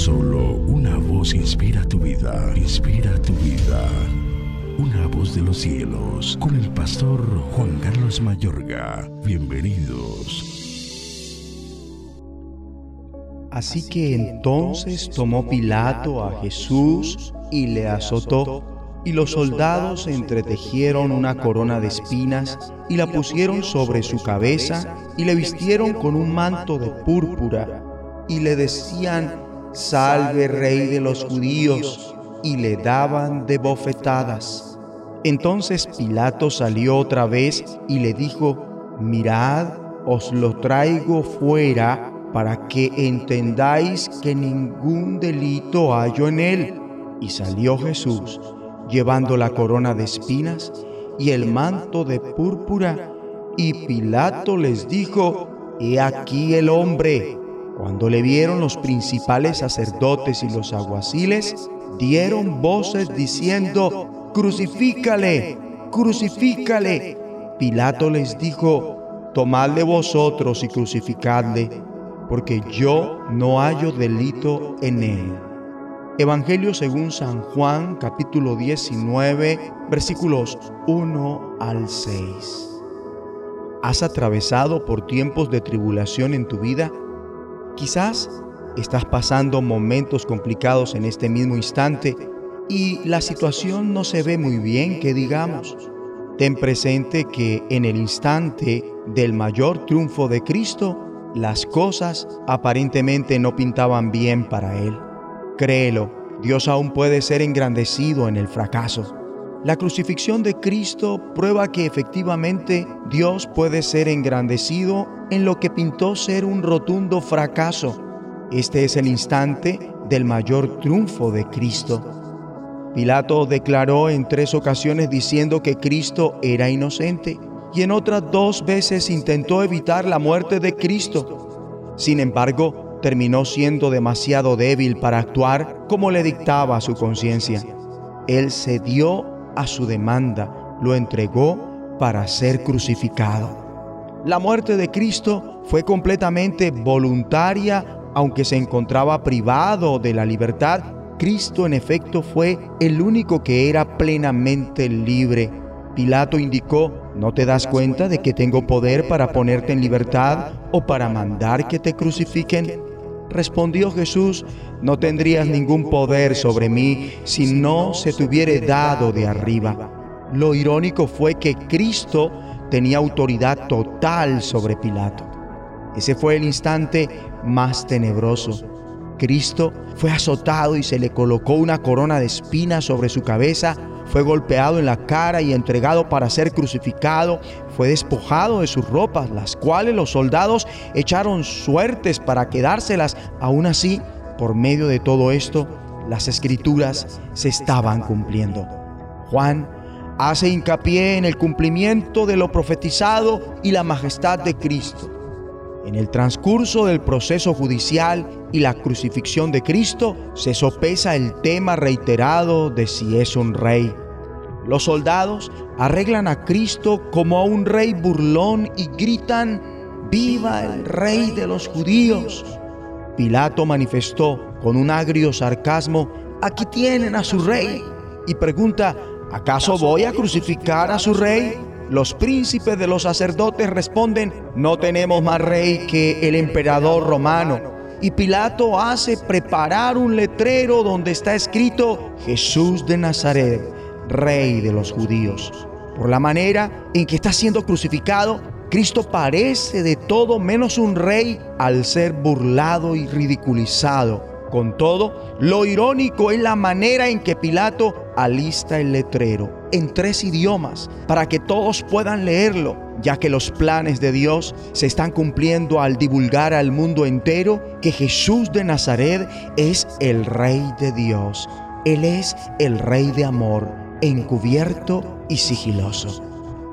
Solo una voz inspira tu vida, inspira tu vida. Una voz de los cielos, con el pastor Juan Carlos Mayorga. Bienvenidos. Así que entonces tomó Pilato a Jesús y le azotó, y los soldados entretejieron una corona de espinas y la pusieron sobre su cabeza y le vistieron con un manto de púrpura y le decían, Salve rey de los judíos, y le daban de bofetadas. Entonces Pilato salió otra vez y le dijo, Mirad, os lo traigo fuera para que entendáis que ningún delito hallo en él. Y salió Jesús, llevando la corona de espinas y el manto de púrpura. Y Pilato les dijo, He aquí el hombre. Cuando le vieron los principales sacerdotes y los aguaciles, dieron voces diciendo, Crucifícale, crucifícale. Pilato les dijo, Tomadle vosotros y crucificadle, porque yo no hallo delito en él. Evangelio según San Juan, capítulo 19, versículos 1 al 6. ¿Has atravesado por tiempos de tribulación en tu vida? Quizás estás pasando momentos complicados en este mismo instante y la situación no se ve muy bien, que digamos. Ten presente que en el instante del mayor triunfo de Cristo, las cosas aparentemente no pintaban bien para Él. Créelo, Dios aún puede ser engrandecido en el fracaso. La crucifixión de Cristo prueba que efectivamente Dios puede ser engrandecido en lo que pintó ser un rotundo fracaso. Este es el instante del mayor triunfo de Cristo. Pilato declaró en tres ocasiones diciendo que Cristo era inocente y en otras dos veces intentó evitar la muerte de Cristo. Sin embargo, terminó siendo demasiado débil para actuar como le dictaba su conciencia. Él cedió a su demanda, lo entregó para ser crucificado. La muerte de Cristo fue completamente voluntaria, aunque se encontraba privado de la libertad. Cristo en efecto fue el único que era plenamente libre. Pilato indicó, ¿no te das cuenta de que tengo poder para ponerte en libertad o para mandar que te crucifiquen? Respondió Jesús, no tendrías ningún poder sobre mí si no se te hubiere dado de arriba. Lo irónico fue que Cristo tenía autoridad total sobre Pilato. Ese fue el instante más tenebroso. Cristo fue azotado y se le colocó una corona de espinas sobre su cabeza fue golpeado en la cara y entregado para ser crucificado, fue despojado de sus ropas, las cuales los soldados echaron suertes para quedárselas. Aún así, por medio de todo esto, las escrituras se estaban cumpliendo. Juan hace hincapié en el cumplimiento de lo profetizado y la majestad de Cristo. En el transcurso del proceso judicial y la crucifixión de Cristo se sopesa el tema reiterado de si es un rey. Los soldados arreglan a Cristo como a un rey burlón y gritan, ¡Viva el rey de los judíos! Pilato manifestó con un agrio sarcasmo, aquí tienen a su rey, y pregunta, ¿acaso voy a crucificar a su rey? Los príncipes de los sacerdotes responden, no tenemos más rey que el emperador romano. Y Pilato hace preparar un letrero donde está escrito Jesús de Nazaret, rey de los judíos. Por la manera en que está siendo crucificado, Cristo parece de todo menos un rey al ser burlado y ridiculizado. Con todo, lo irónico es la manera en que Pilato alista el letrero en tres idiomas para que todos puedan leerlo, ya que los planes de Dios se están cumpliendo al divulgar al mundo entero que Jesús de Nazaret es el Rey de Dios. Él es el Rey de amor, encubierto y sigiloso.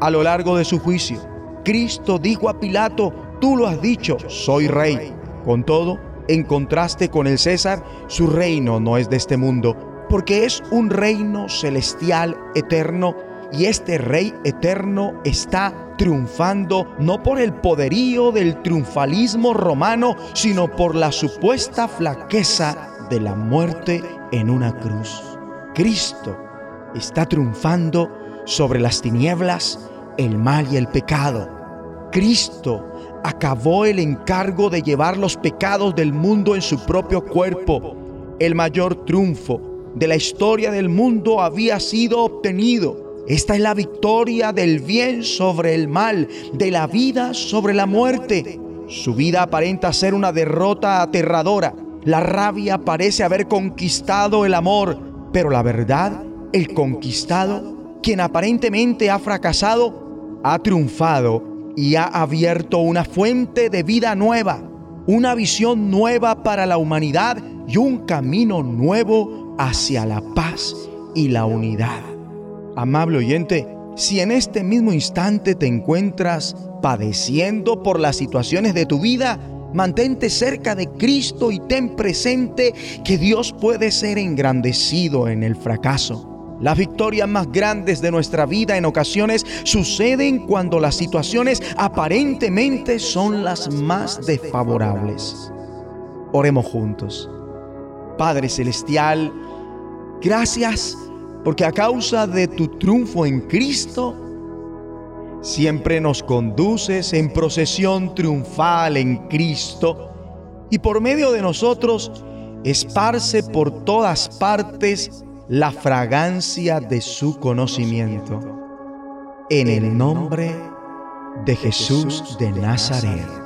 A lo largo de su juicio, Cristo dijo a Pilato, tú lo has dicho, soy rey. Con todo, en contraste con el César, su reino no es de este mundo, porque es un reino celestial eterno y este rey eterno está triunfando no por el poderío del triunfalismo romano, sino por la supuesta flaqueza de la muerte en una cruz. Cristo está triunfando sobre las tinieblas, el mal y el pecado. Cristo acabó el encargo de llevar los pecados del mundo en su propio cuerpo. El mayor triunfo de la historia del mundo había sido obtenido. Esta es la victoria del bien sobre el mal, de la vida sobre la muerte. Su vida aparenta ser una derrota aterradora. La rabia parece haber conquistado el amor, pero la verdad, el conquistado, quien aparentemente ha fracasado, ha triunfado y ha abierto una fuente de vida nueva, una visión nueva para la humanidad y un camino nuevo hacia la paz y la unidad. Amable oyente, si en este mismo instante te encuentras padeciendo por las situaciones de tu vida, mantente cerca de Cristo y ten presente que Dios puede ser engrandecido en el fracaso. Las victorias más grandes de nuestra vida en ocasiones suceden cuando las situaciones aparentemente son las más desfavorables. Oremos juntos. Padre Celestial, gracias porque a causa de tu triunfo en Cristo, siempre nos conduces en procesión triunfal en Cristo y por medio de nosotros esparce por todas partes la fragancia de su conocimiento. En el nombre de Jesús de Nazaret.